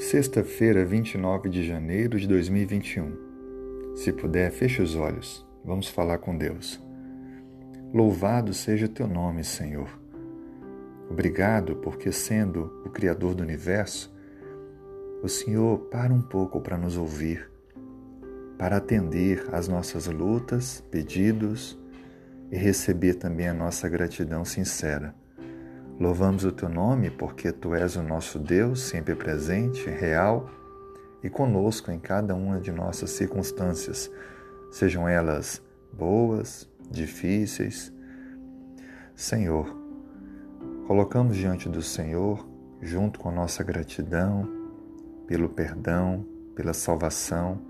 Sexta-feira, 29 de janeiro de 2021. Se puder, feche os olhos. Vamos falar com Deus. Louvado seja teu nome, Senhor. Obrigado porque, sendo o Criador do universo, o Senhor para um pouco para nos ouvir, para atender às nossas lutas, pedidos e receber também a nossa gratidão sincera. Louvamos o teu nome porque tu és o nosso Deus, sempre presente, real e conosco em cada uma de nossas circunstâncias, sejam elas boas, difíceis. Senhor, colocamos diante do Senhor, junto com a nossa gratidão, pelo perdão, pela salvação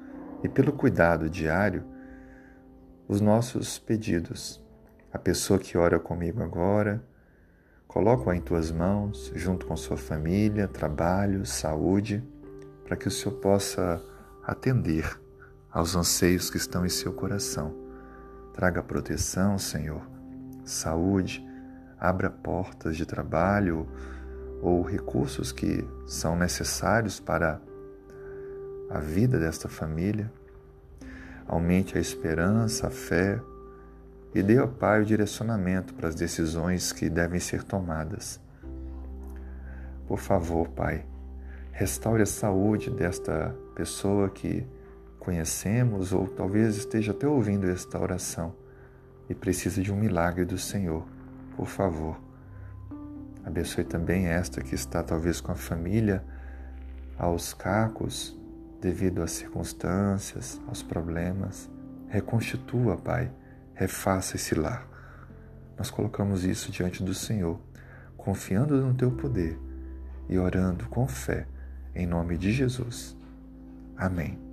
e pelo cuidado diário, os nossos pedidos. A pessoa que ora comigo agora, Coloco-a em tuas mãos, junto com sua família, trabalho, saúde, para que o Senhor possa atender aos anseios que estão em seu coração. Traga proteção, Senhor, saúde, abra portas de trabalho ou recursos que são necessários para a vida desta família. Aumente a esperança, a fé, e dê ao Pai o direcionamento para as decisões que devem ser tomadas. Por favor, Pai, restaure a saúde desta pessoa que conhecemos ou talvez esteja até ouvindo esta oração e precisa de um milagre do Senhor. Por favor, abençoe também esta que está talvez com a família aos cacos devido às circunstâncias, aos problemas. Reconstitua, Pai refaça esse lar. Nós colocamos isso diante do Senhor, confiando no teu poder e orando com fé, em nome de Jesus. Amém.